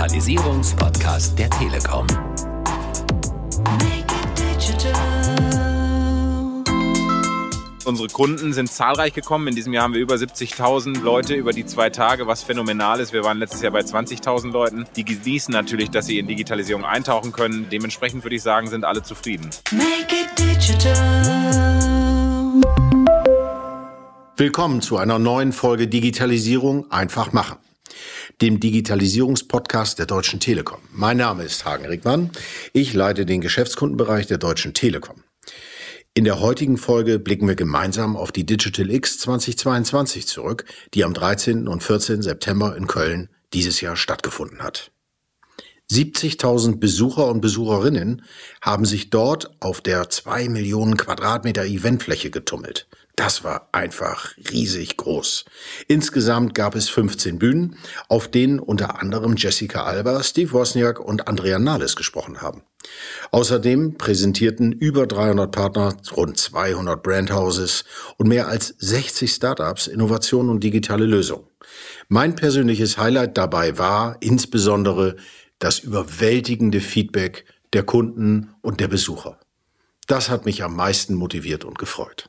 Digitalisierungspodcast der Telekom. Unsere Kunden sind zahlreich gekommen. In diesem Jahr haben wir über 70.000 Leute über die zwei Tage, was phänomenal ist. Wir waren letztes Jahr bei 20.000 Leuten. Die genießen natürlich, dass sie in Digitalisierung eintauchen können. Dementsprechend würde ich sagen, sind alle zufrieden. Willkommen zu einer neuen Folge Digitalisierung einfach machen dem Digitalisierungspodcast der Deutschen Telekom. Mein Name ist Hagen Rickmann. Ich leite den Geschäftskundenbereich der Deutschen Telekom. In der heutigen Folge blicken wir gemeinsam auf die Digital X 2022 zurück, die am 13. und 14. September in Köln dieses Jahr stattgefunden hat. 70.000 Besucher und Besucherinnen haben sich dort auf der zwei Millionen Quadratmeter Eventfläche getummelt. Das war einfach riesig groß. Insgesamt gab es 15 Bühnen, auf denen unter anderem Jessica Alba, Steve Wozniak und Andrea Nahles gesprochen haben. Außerdem präsentierten über 300 Partner, rund 200 Brandhouses und mehr als 60 Startups Innovationen und digitale Lösungen. Mein persönliches Highlight dabei war insbesondere das überwältigende Feedback der Kunden und der Besucher. Das hat mich am meisten motiviert und gefreut.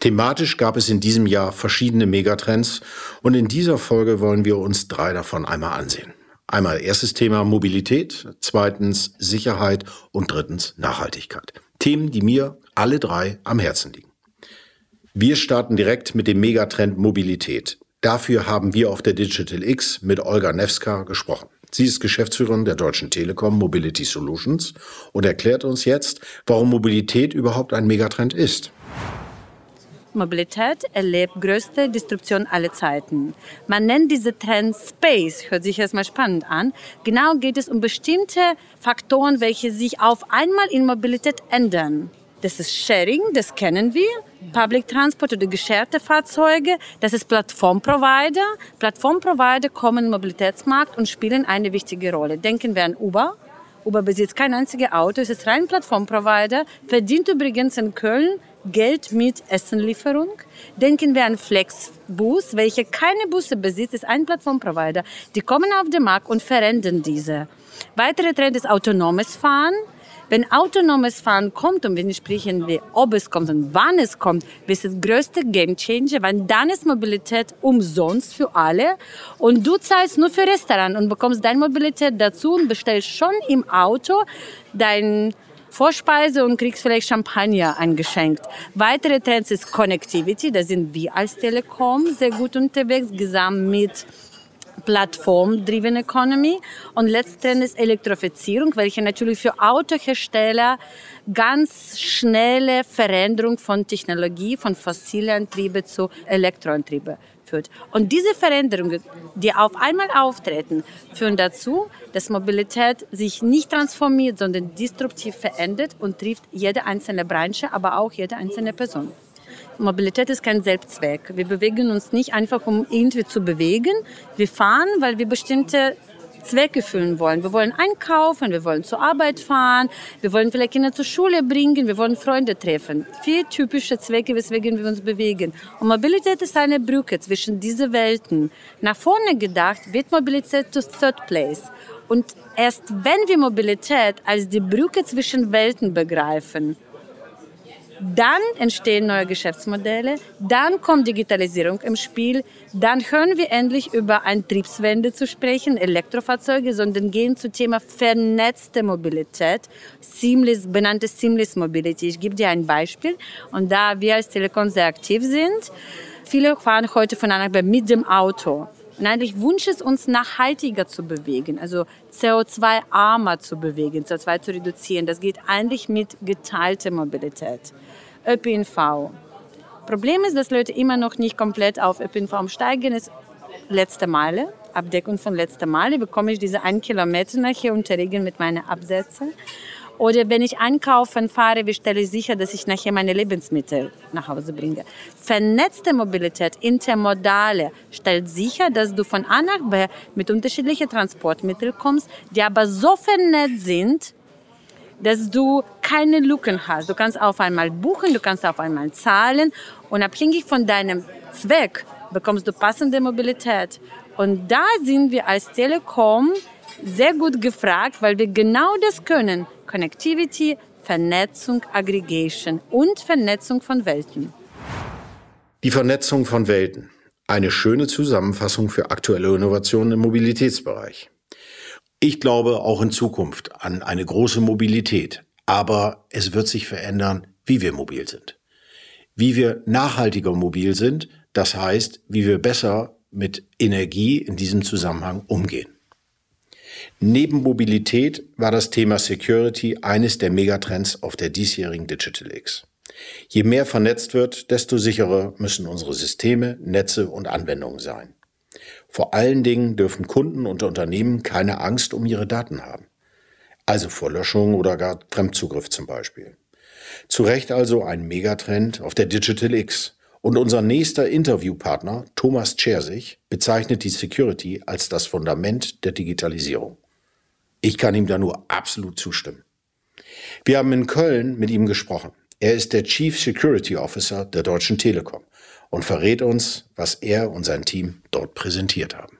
Thematisch gab es in diesem Jahr verschiedene Megatrends und in dieser Folge wollen wir uns drei davon einmal ansehen. Einmal erstes Thema Mobilität, zweitens Sicherheit und drittens Nachhaltigkeit. Themen, die mir alle drei am Herzen liegen. Wir starten direkt mit dem Megatrend Mobilität. Dafür haben wir auf der Digital X mit Olga Nevska gesprochen. Sie ist Geschäftsführerin der Deutschen Telekom Mobility Solutions und erklärt uns jetzt, warum Mobilität überhaupt ein Megatrend ist. Mobilität erlebt größte Disruption aller Zeiten. Man nennt diese Trend Space, hört sich erstmal spannend an. Genau geht es um bestimmte Faktoren, welche sich auf einmal in Mobilität ändern. Das ist Sharing, das kennen wir. Public Transport oder gescherte Fahrzeuge. Das ist Plattformprovider. Plattformprovider kommen im Mobilitätsmarkt und spielen eine wichtige Rolle. Denken wir an Uber. Uber besitzt kein einziges Auto, es ist rein Plattformprovider, verdient übrigens in Köln Geld mit Essenlieferung. Denken wir an Flexbus, welche keine Busse besitzt, ist ein Plattformprovider. Die kommen auf den Markt und verändern diese. Weitere Trend ist autonomes Fahren. Wenn autonomes Fahren kommt, und wir sprechen, wie, ob es kommt und wann es kommt, ist das größte Gamechanger, weil dann ist Mobilität umsonst für alle und du zahlst nur für Restaurant und bekommst deine Mobilität dazu und bestellst schon im Auto dein Vorspeise und kriegst vielleicht Champagner eingeschenkt. Weitere Trends ist Connectivity, da sind wir als Telekom sehr gut unterwegs, gesamt mit Plattform-driven Economy. Und letztendlich Elektrifizierung, welche natürlich für Autohersteller ganz schnelle Veränderung von Technologie, von fossilen Antriebe zu Elektroantriebe führt. Und diese Veränderungen, die auf einmal auftreten, führen dazu, dass Mobilität sich nicht transformiert, sondern disruptiv verändert und trifft jede einzelne Branche, aber auch jede einzelne Person. Mobilität ist kein Selbstzweck. Wir bewegen uns nicht einfach, um irgendwie zu bewegen. Wir fahren, weil wir bestimmte Zwecke füllen wollen. Wir wollen einkaufen, wir wollen zur Arbeit fahren, wir wollen vielleicht Kinder zur Schule bringen, wir wollen Freunde treffen. Vier typische Zwecke, weswegen wir uns bewegen. Und Mobilität ist eine Brücke zwischen diesen Welten. Nach vorne gedacht wird Mobilität to third place. Und erst wenn wir Mobilität als die Brücke zwischen Welten begreifen, dann entstehen neue Geschäftsmodelle, dann kommt Digitalisierung im Spiel, dann hören wir endlich über Antriebswende zu sprechen, Elektrofahrzeuge, sondern gehen zum Thema vernetzte Mobilität, seamless, benannte Seamless Mobility. Ich gebe dir ein Beispiel und da wir als Telekom sehr aktiv sind, viele fahren heute von einer mit dem Auto. Und eigentlich Wunsch ist uns nachhaltiger zu bewegen, also CO2-armer zu bewegen, CO2 zu reduzieren. Das geht eigentlich mit geteilter Mobilität. ÖPNV. Problem ist, dass Leute immer noch nicht komplett auf ÖPNV umsteigen. Es ist letzte Meile, Abdeckung von letzter Meile, bekomme ich diese einen Kilometer nachher unter Regeln mit meinen Absätzen. Oder wenn ich einkaufen fahre, wie stelle ich sicher, dass ich nachher meine Lebensmittel nach Hause bringe. Vernetzte Mobilität, intermodale, stellt sicher, dass du von A nach B mit unterschiedlichen Transportmitteln kommst, die aber so vernetzt sind, dass du keine Lücken hast. Du kannst auf einmal buchen, du kannst auf einmal zahlen und abhängig von deinem Zweck bekommst du passende Mobilität. Und da sind wir als Telekom sehr gut gefragt, weil wir genau das können. Connectivity, Vernetzung, Aggregation und Vernetzung von Welten. Die Vernetzung von Welten. Eine schöne Zusammenfassung für aktuelle Innovationen im Mobilitätsbereich. Ich glaube auch in Zukunft an eine große Mobilität, aber es wird sich verändern, wie wir mobil sind. Wie wir nachhaltiger mobil sind, das heißt, wie wir besser mit Energie in diesem Zusammenhang umgehen. Neben Mobilität war das Thema Security eines der Megatrends auf der diesjährigen Digital X. Je mehr vernetzt wird, desto sicherer müssen unsere Systeme, Netze und Anwendungen sein. Vor allen Dingen dürfen Kunden und Unternehmen keine Angst um ihre Daten haben. Also vor Löschung oder gar Fremdzugriff zum Beispiel. Zu Recht also ein Megatrend auf der Digital X. Und unser nächster Interviewpartner, Thomas Chersig, bezeichnet die Security als das Fundament der Digitalisierung. Ich kann ihm da nur absolut zustimmen. Wir haben in Köln mit ihm gesprochen. Er ist der Chief Security Officer der Deutschen Telekom und verrät uns, was er und sein Team dort präsentiert haben.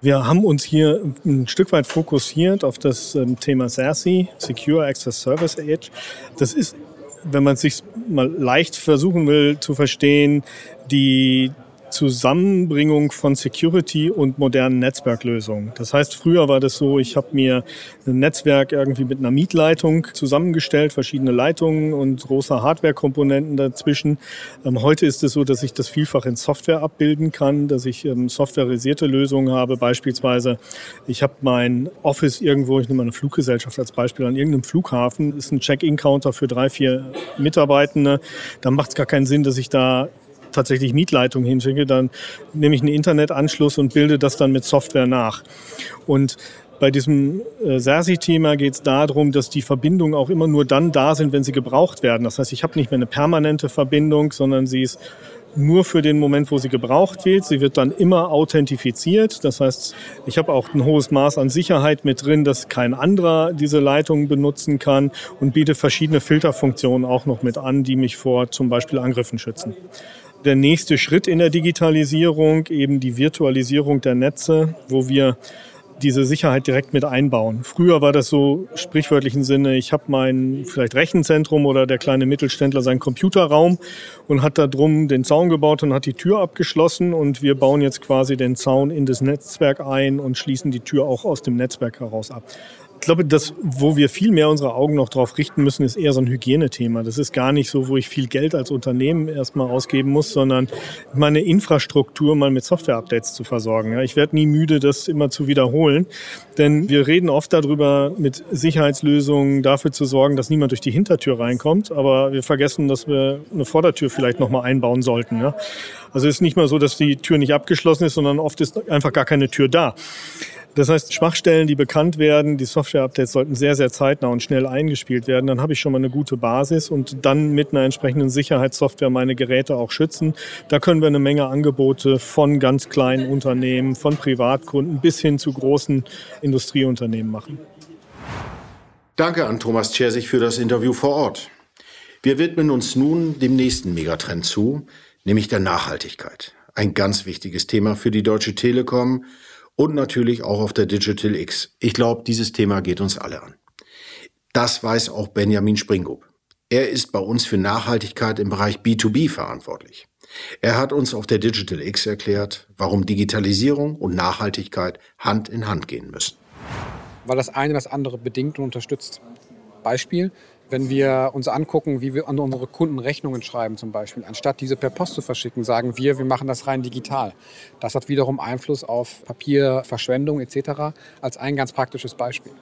Wir haben uns hier ein Stück weit fokussiert auf das ähm, Thema SASE, Secure Access Service Edge. Das ist, wenn man es sich mal leicht versuchen will zu verstehen, die Zusammenbringung von Security und modernen Netzwerklösungen. Das heißt, früher war das so, ich habe mir ein Netzwerk irgendwie mit einer Mietleitung zusammengestellt, verschiedene Leitungen und große Hardwarekomponenten dazwischen. Ähm, heute ist es so, dass ich das vielfach in Software abbilden kann, dass ich ähm, softwareisierte Lösungen habe. Beispielsweise, ich habe mein Office irgendwo, ich nehme eine Fluggesellschaft als Beispiel, an irgendeinem Flughafen, ist ein Check-in-Counter für drei, vier Mitarbeitende. Da macht es gar keinen Sinn, dass ich da tatsächlich Mietleitung hinschicke, dann nehme ich einen Internetanschluss und bilde das dann mit Software nach. Und bei diesem äh, SASI-Thema geht es darum, dass die Verbindungen auch immer nur dann da sind, wenn sie gebraucht werden. Das heißt, ich habe nicht mehr eine permanente Verbindung, sondern sie ist nur für den Moment, wo sie gebraucht wird. Sie wird dann immer authentifiziert. Das heißt, ich habe auch ein hohes Maß an Sicherheit mit drin, dass kein anderer diese Leitung benutzen kann und biete verschiedene Filterfunktionen auch noch mit an, die mich vor zum Beispiel Angriffen schützen der nächste Schritt in der Digitalisierung, eben die Virtualisierung der Netze, wo wir diese Sicherheit direkt mit einbauen. Früher war das so sprichwörtlichen Sinne, ich habe mein vielleicht Rechenzentrum oder der kleine Mittelständler seinen Computerraum und hat da drum den Zaun gebaut und hat die Tür abgeschlossen und wir bauen jetzt quasi den Zaun in das Netzwerk ein und schließen die Tür auch aus dem Netzwerk heraus ab. Ich glaube, das, wo wir viel mehr unsere Augen noch drauf richten müssen, ist eher so ein Hygienethema. Das ist gar nicht so, wo ich viel Geld als Unternehmen erstmal ausgeben muss, sondern meine Infrastruktur mal mit Software-Updates zu versorgen. ich werde nie müde, das immer zu wiederholen, denn wir reden oft darüber, mit Sicherheitslösungen dafür zu sorgen, dass niemand durch die Hintertür reinkommt, aber wir vergessen, dass wir eine Vordertür vielleicht nochmal einbauen sollten. Also es ist nicht mal so, dass die Tür nicht abgeschlossen ist, sondern oft ist einfach gar keine Tür da. Das heißt, Schwachstellen, die bekannt werden, die Software-Updates sollten sehr, sehr zeitnah und schnell eingespielt werden. Dann habe ich schon mal eine gute Basis und dann mit einer entsprechenden Sicherheitssoftware meine Geräte auch schützen. Da können wir eine Menge Angebote von ganz kleinen Unternehmen, von Privatkunden bis hin zu großen Industrieunternehmen machen. Danke an Thomas Tschersich für das Interview vor Ort. Wir widmen uns nun dem nächsten Megatrend zu, nämlich der Nachhaltigkeit. Ein ganz wichtiges Thema für die Deutsche Telekom und natürlich auch auf der Digital X. Ich glaube, dieses Thema geht uns alle an. Das weiß auch Benjamin Springrup. Er ist bei uns für Nachhaltigkeit im Bereich B2B verantwortlich. Er hat uns auf der Digital X erklärt, warum Digitalisierung und Nachhaltigkeit Hand in Hand gehen müssen. Weil das eine das andere bedingt und unterstützt. Beispiel, wenn wir uns angucken, wie wir an unsere Kunden Rechnungen schreiben zum Beispiel, anstatt diese per Post zu verschicken, sagen wir, wir machen das rein digital. Das hat wiederum Einfluss auf Papierverschwendung etc. als ein ganz praktisches Beispiel.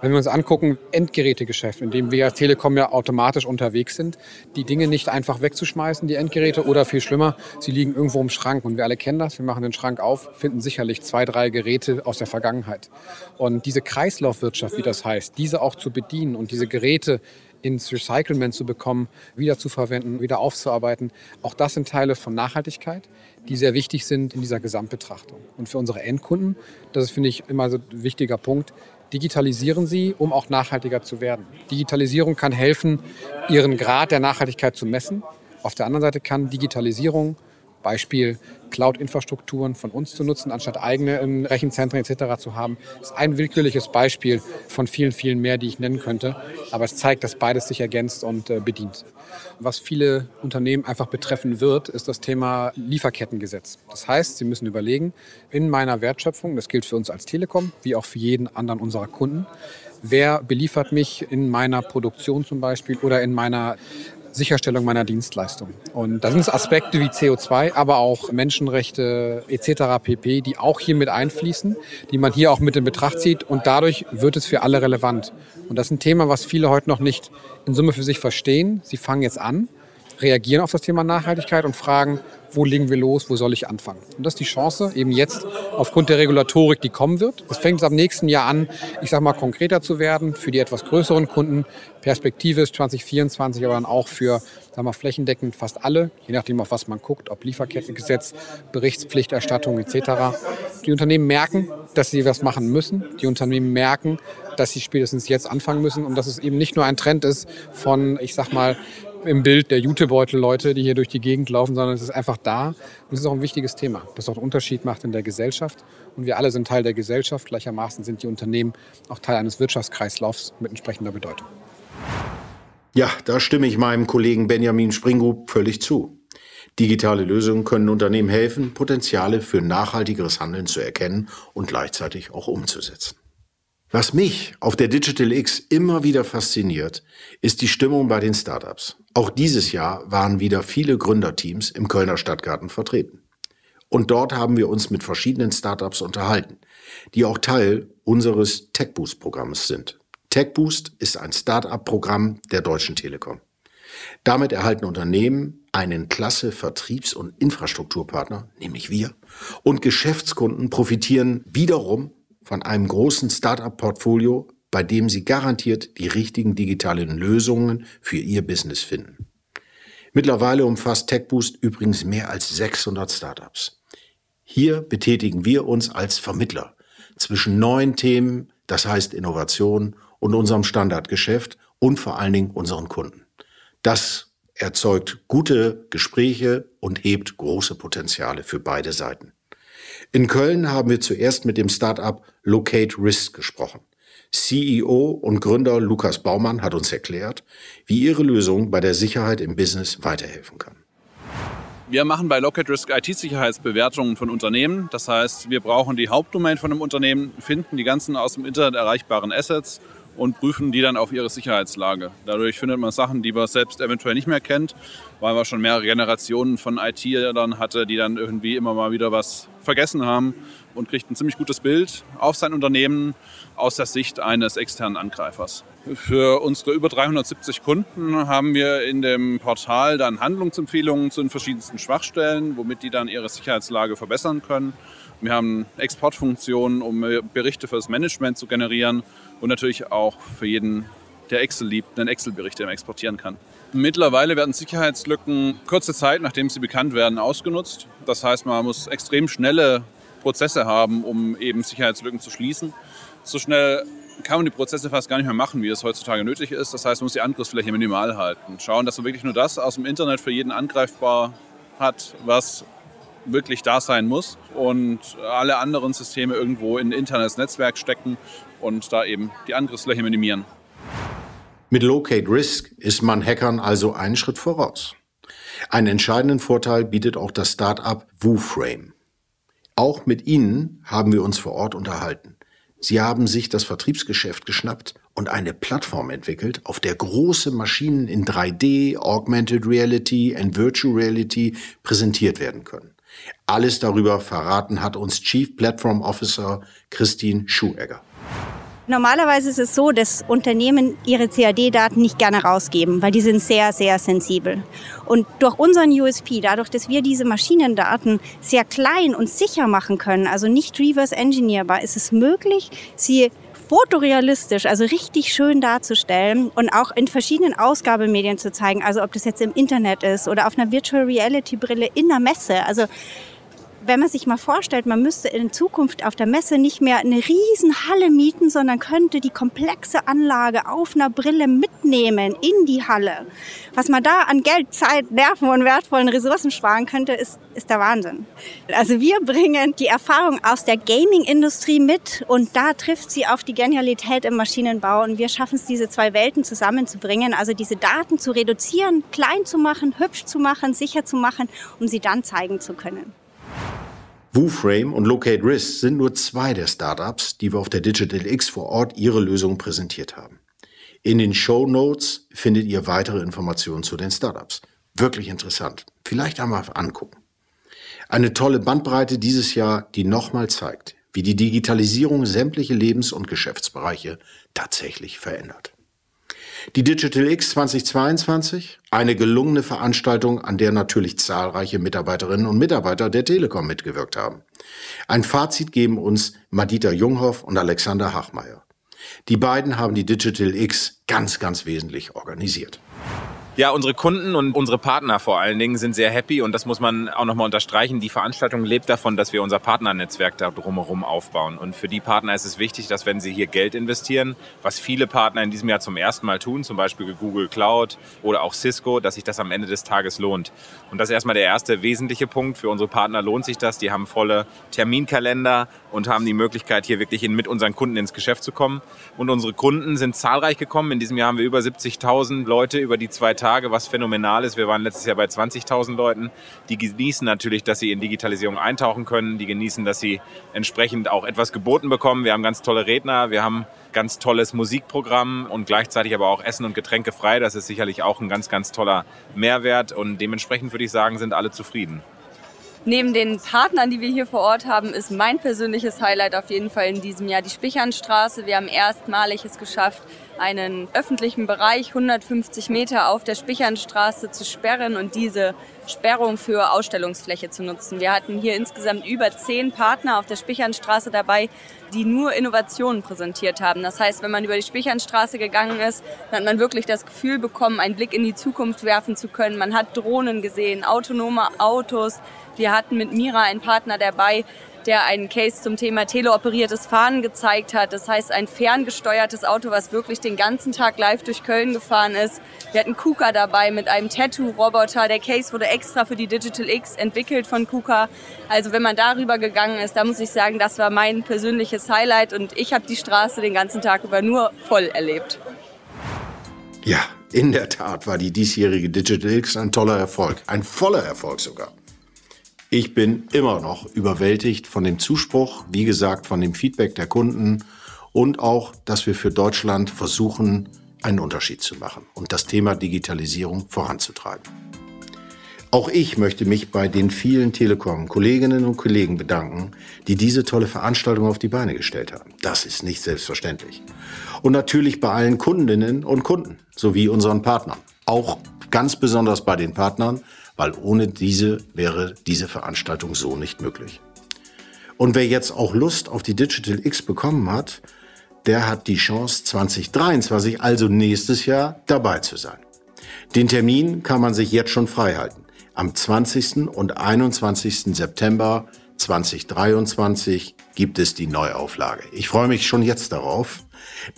Wenn wir uns angucken, Endgerätegeschäft, in dem wir als Telekom ja automatisch unterwegs sind, die Dinge nicht einfach wegzuschmeißen, die Endgeräte, oder viel schlimmer, sie liegen irgendwo im Schrank. Und wir alle kennen das, wir machen den Schrank auf, finden sicherlich zwei, drei Geräte aus der Vergangenheit. Und diese Kreislaufwirtschaft, wie das heißt, diese auch zu bedienen und diese Geräte ins Recyclement zu bekommen, wieder zu verwenden, wieder aufzuarbeiten. Auch das sind Teile von Nachhaltigkeit, die sehr wichtig sind in dieser Gesamtbetrachtung. Und für unsere Endkunden, das ist, finde ich, immer so ein wichtiger Punkt, digitalisieren sie, um auch nachhaltiger zu werden. Digitalisierung kann helfen, ihren Grad der Nachhaltigkeit zu messen. Auf der anderen Seite kann Digitalisierung Beispiel Cloud-Infrastrukturen von uns zu nutzen, anstatt eigene ähm, Rechenzentren etc. zu haben, ist ein willkürliches Beispiel von vielen, vielen mehr, die ich nennen könnte. Aber es zeigt, dass beides sich ergänzt und äh, bedient. Was viele Unternehmen einfach betreffen wird, ist das Thema Lieferkettengesetz. Das heißt, sie müssen überlegen, in meiner Wertschöpfung, das gilt für uns als Telekom, wie auch für jeden anderen unserer Kunden, wer beliefert mich in meiner Produktion zum Beispiel oder in meiner Sicherstellung meiner Dienstleistung. Und da sind es Aspekte wie CO2, aber auch Menschenrechte etc. pp., die auch hier mit einfließen, die man hier auch mit in Betracht zieht und dadurch wird es für alle relevant. Und das ist ein Thema, was viele heute noch nicht in Summe für sich verstehen. Sie fangen jetzt an, reagieren auf das Thema Nachhaltigkeit und fragen, wo legen wir los, wo soll ich anfangen. Und das ist die Chance, eben jetzt aufgrund der Regulatorik, die kommen wird. Es fängt ab nächsten Jahr an, ich sage mal, konkreter zu werden für die etwas größeren Kunden. Perspektivisch 2024, aber dann auch für, sagen wir, flächendeckend fast alle, je nachdem, auf was man guckt, ob Lieferkettengesetz, Berichtspflichterstattung etc. Die Unternehmen merken, dass sie was machen müssen. Die Unternehmen merken, dass sie spätestens jetzt anfangen müssen und dass es eben nicht nur ein Trend ist von, ich sag mal, im Bild der Jutebeutel-Leute, die hier durch die Gegend laufen, sondern es ist einfach da. Und es ist auch ein wichtiges Thema, das auch einen Unterschied macht in der Gesellschaft. Und wir alle sind Teil der Gesellschaft. Gleichermaßen sind die Unternehmen auch Teil eines Wirtschaftskreislaufs mit entsprechender Bedeutung. Ja, da stimme ich meinem Kollegen Benjamin Springrub völlig zu. Digitale Lösungen können Unternehmen helfen, Potenziale für nachhaltigeres Handeln zu erkennen und gleichzeitig auch umzusetzen. Was mich auf der Digital X immer wieder fasziniert, ist die Stimmung bei den Startups. Auch dieses Jahr waren wieder viele Gründerteams im Kölner Stadtgarten vertreten. Und dort haben wir uns mit verschiedenen Startups unterhalten, die auch Teil unseres TechBoost-Programms sind. TechBoost ist ein Startup-Programm der Deutschen Telekom. Damit erhalten Unternehmen einen klasse Vertriebs- und Infrastrukturpartner, nämlich wir, und Geschäftskunden profitieren wiederum von einem großen Startup-Portfolio, bei dem Sie garantiert die richtigen digitalen Lösungen für Ihr Business finden. Mittlerweile umfasst TechBoost übrigens mehr als 600 Startups. Hier betätigen wir uns als Vermittler zwischen neuen Themen, das heißt Innovation, und unserem Standardgeschäft und vor allen Dingen unseren Kunden. Das erzeugt gute Gespräche und hebt große Potenziale für beide Seiten. In Köln haben wir zuerst mit dem Startup Locate Risk gesprochen. CEO und Gründer Lukas Baumann hat uns erklärt, wie ihre Lösung bei der Sicherheit im Business weiterhelfen kann. Wir machen bei Locate Risk IT-Sicherheitsbewertungen von Unternehmen. Das heißt, wir brauchen die Hauptdomain von einem Unternehmen, finden die ganzen aus dem Internet erreichbaren Assets und prüfen die dann auf ihre Sicherheitslage. Dadurch findet man Sachen, die man selbst eventuell nicht mehr kennt, weil man schon mehrere Generationen von IT dann hatte, die dann irgendwie immer mal wieder was vergessen haben und kriegt ein ziemlich gutes Bild auf sein Unternehmen aus der Sicht eines externen Angreifers. Für unsere über 370 Kunden haben wir in dem Portal dann Handlungsempfehlungen zu den verschiedensten Schwachstellen, womit die dann ihre Sicherheitslage verbessern können. Wir haben Exportfunktionen, um Berichte für das Management zu generieren und natürlich auch für jeden, der Excel liebt, einen Excel-Bericht, den man exportieren kann. Mittlerweile werden Sicherheitslücken kurze Zeit, nachdem sie bekannt werden, ausgenutzt. Das heißt, man muss extrem schnelle Prozesse haben, um eben Sicherheitslücken zu schließen. So schnell kann man die Prozesse fast gar nicht mehr machen, wie es heutzutage nötig ist. Das heißt, man muss die Angriffsfläche minimal halten. Schauen, dass man wirklich nur das aus dem Internet für jeden angreifbar hat, was wirklich da sein muss und alle anderen Systeme irgendwo in ein internes Netzwerk stecken und da eben die Angriffsfläche minimieren. Mit Locate Risk ist man Hackern also einen Schritt voraus. Einen entscheidenden Vorteil bietet auch das Startup WooFrame. Auch mit ihnen haben wir uns vor Ort unterhalten. Sie haben sich das Vertriebsgeschäft geschnappt und eine Plattform entwickelt, auf der große Maschinen in 3D, Augmented Reality und Virtual Reality präsentiert werden können. Alles darüber verraten hat uns Chief Platform Officer Christine Schuegger. Normalerweise ist es so, dass Unternehmen ihre CAD-Daten nicht gerne rausgeben, weil die sind sehr, sehr sensibel. Und durch unseren USP, dadurch, dass wir diese Maschinendaten sehr klein und sicher machen können, also nicht reverse engineerbar, ist es möglich, sie fotorealistisch, also richtig schön darzustellen und auch in verschiedenen Ausgabemedien zu zeigen. Also ob das jetzt im Internet ist oder auf einer Virtual Reality Brille in der Messe. Also wenn man sich mal vorstellt, man müsste in Zukunft auf der Messe nicht mehr eine riesen Halle mieten, sondern könnte die komplexe Anlage auf einer Brille mitnehmen in die Halle. Was man da an Geld, Zeit, Nerven und wertvollen Ressourcen sparen könnte, ist, ist der Wahnsinn. Also wir bringen die Erfahrung aus der Gaming-Industrie mit und da trifft sie auf die Genialität im Maschinenbau und wir schaffen es, diese zwei Welten zusammenzubringen, also diese Daten zu reduzieren, klein zu machen, hübsch zu machen, sicher zu machen, um sie dann zeigen zu können. WooFrame und Locate Risk sind nur zwei der Startups, die wir auf der Digital X vor Ort ihre Lösungen präsentiert haben. In den Show Notes findet ihr weitere Informationen zu den Startups. Wirklich interessant. Vielleicht einmal angucken. Eine tolle Bandbreite dieses Jahr, die nochmal zeigt, wie die Digitalisierung sämtliche Lebens- und Geschäftsbereiche tatsächlich verändert. Die Digital X 2022, eine gelungene Veranstaltung, an der natürlich zahlreiche Mitarbeiterinnen und Mitarbeiter der Telekom mitgewirkt haben. Ein Fazit geben uns Madita Junghoff und Alexander Hachmeier. Die beiden haben die Digital X ganz, ganz wesentlich organisiert. Ja, unsere Kunden und unsere Partner vor allen Dingen sind sehr happy und das muss man auch nochmal unterstreichen. Die Veranstaltung lebt davon, dass wir unser Partnernetzwerk da drumherum aufbauen. Und für die Partner ist es wichtig, dass wenn sie hier Geld investieren, was viele Partner in diesem Jahr zum ersten Mal tun, zum Beispiel Google Cloud oder auch Cisco, dass sich das am Ende des Tages lohnt. Und das ist erstmal der erste wesentliche Punkt. Für unsere Partner lohnt sich das. Die haben volle Terminkalender und haben die Möglichkeit, hier wirklich mit unseren Kunden ins Geschäft zu kommen. Und unsere Kunden sind zahlreich gekommen. In diesem Jahr haben wir über 70.000 Leute über die zwei Tage Tage, was phänomenal ist. Wir waren letztes Jahr bei 20.000 Leuten. Die genießen natürlich, dass sie in Digitalisierung eintauchen können. Die genießen, dass sie entsprechend auch etwas geboten bekommen. Wir haben ganz tolle Redner. Wir haben ganz tolles Musikprogramm und gleichzeitig aber auch Essen und Getränke frei. Das ist sicherlich auch ein ganz, ganz toller Mehrwert und dementsprechend würde ich sagen, sind alle zufrieden. Neben den Partnern, die wir hier vor Ort haben, ist mein persönliches Highlight auf jeden Fall in diesem Jahr die Spichernstraße. Wir haben erstmalig es geschafft, einen öffentlichen Bereich 150 Meter auf der Spichernstraße zu sperren und diese Sperrung für Ausstellungsfläche zu nutzen. Wir hatten hier insgesamt über zehn Partner auf der Spichernstraße dabei, die nur Innovationen präsentiert haben. Das heißt, wenn man über die Spichernstraße gegangen ist, dann hat man wirklich das Gefühl bekommen, einen Blick in die Zukunft werfen zu können. Man hat Drohnen gesehen, autonome Autos. Wir hatten mit Mira einen Partner dabei, der einen Case zum Thema teleoperiertes Fahren gezeigt hat. Das heißt, ein ferngesteuertes Auto, was wirklich den ganzen Tag live durch Köln gefahren ist. Wir hatten KUKA dabei mit einem Tattoo-Roboter. Der Case wurde extra für die Digital X entwickelt von KUKA. Also wenn man darüber gegangen ist, da muss ich sagen, das war mein persönliches Highlight und ich habe die Straße den ganzen Tag über nur voll erlebt. Ja, in der Tat war die diesjährige Digital X ein toller Erfolg, ein voller Erfolg sogar. Ich bin immer noch überwältigt von dem Zuspruch, wie gesagt, von dem Feedback der Kunden und auch, dass wir für Deutschland versuchen, einen Unterschied zu machen und das Thema Digitalisierung voranzutreiben. Auch ich möchte mich bei den vielen Telekom-Kolleginnen und Kollegen bedanken, die diese tolle Veranstaltung auf die Beine gestellt haben. Das ist nicht selbstverständlich. Und natürlich bei allen Kundinnen und Kunden sowie unseren Partnern. Auch ganz besonders bei den Partnern, weil ohne diese wäre diese Veranstaltung so nicht möglich. Und wer jetzt auch Lust auf die Digital X bekommen hat, der hat die Chance 2023, also nächstes Jahr, dabei zu sein. Den Termin kann man sich jetzt schon freihalten. Am 20. und 21. September 2023 gibt es die Neuauflage. Ich freue mich schon jetzt darauf.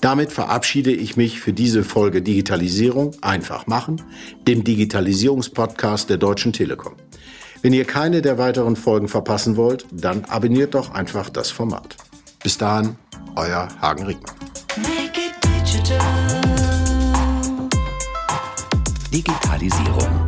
Damit verabschiede ich mich für diese Folge Digitalisierung einfach machen, dem Digitalisierungspodcast der Deutschen Telekom. Wenn ihr keine der weiteren Folgen verpassen wollt, dann abonniert doch einfach das Format. Bis dahin, euer Hagen Riegmann. Digitalisierung